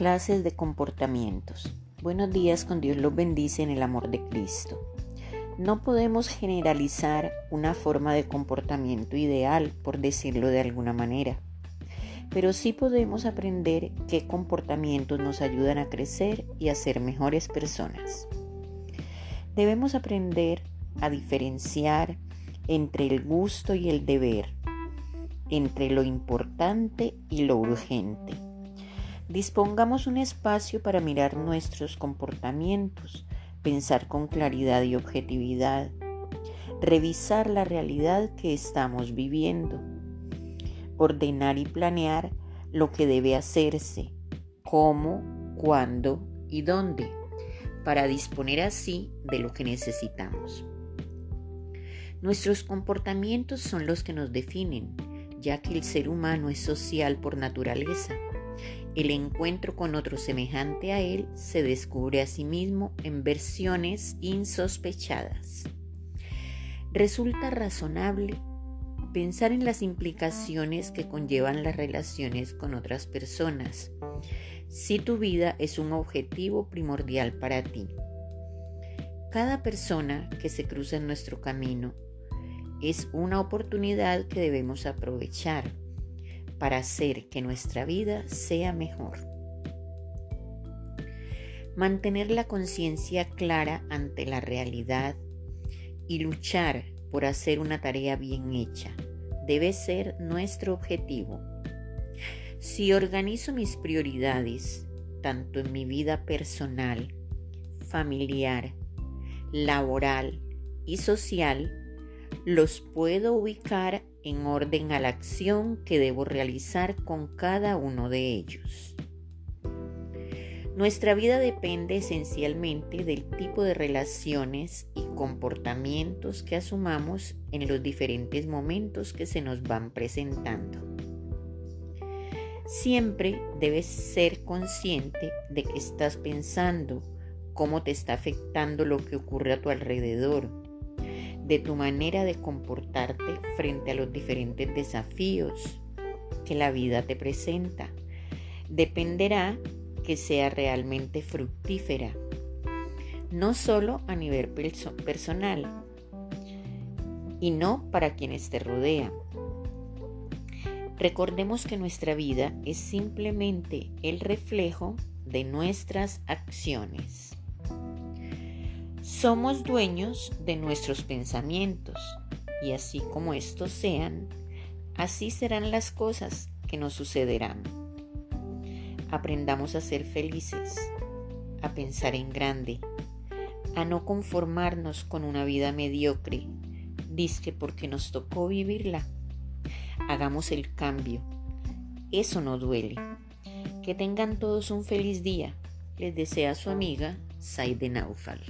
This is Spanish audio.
Clases de comportamientos. Buenos días, con Dios los bendice en el amor de Cristo. No podemos generalizar una forma de comportamiento ideal, por decirlo de alguna manera, pero sí podemos aprender qué comportamientos nos ayudan a crecer y a ser mejores personas. Debemos aprender a diferenciar entre el gusto y el deber, entre lo importante y lo urgente Dispongamos un espacio para mirar nuestros comportamientos, pensar con claridad y objetividad, revisar la realidad que estamos viviendo, ordenar y planear lo que debe hacerse, cómo, cuándo y dónde, para disponer así de lo que necesitamos. Nuestros comportamientos son los que nos definen, ya que el ser humano es social por naturaleza el encuentro con otro semejante a él se descubre a sí mismo en versiones insospechadas. Resulta razonable pensar en las implicaciones que conllevan las relaciones con otras personas, si tu vida es un objetivo primordial para ti. Cada persona que se cruza en nuestro camino es una oportunidad que debemos aprovechar para hacer que nuestra vida sea mejor. Mantener la conciencia clara ante la realidad y luchar por hacer una tarea bien hecha debe ser nuestro objetivo. Si organizo mis prioridades, tanto en mi vida personal, familiar, laboral y social, los puedo ubicar en orden a la acción que debo realizar con cada uno de ellos. Nuestra vida depende esencialmente del tipo de relaciones y comportamientos que asumamos en los diferentes momentos que se nos van presentando. Siempre debes ser consciente de que estás pensando, cómo te está afectando lo que ocurre a tu alrededor, de tu manera de comportarte frente a los diferentes desafíos que la vida te presenta. Dependerá que sea realmente fructífera, no solo a nivel personal y no para quienes te rodean. Recordemos que nuestra vida es simplemente el reflejo de nuestras acciones. Somos dueños de nuestros pensamientos y así como estos sean, así serán las cosas que nos sucederán. Aprendamos a ser felices, a pensar en grande, a no conformarnos con una vida mediocre, disque porque nos tocó vivirla. Hagamos el cambio. Eso no duele. Que tengan todos un feliz día. Les desea su amiga Saide Naufal.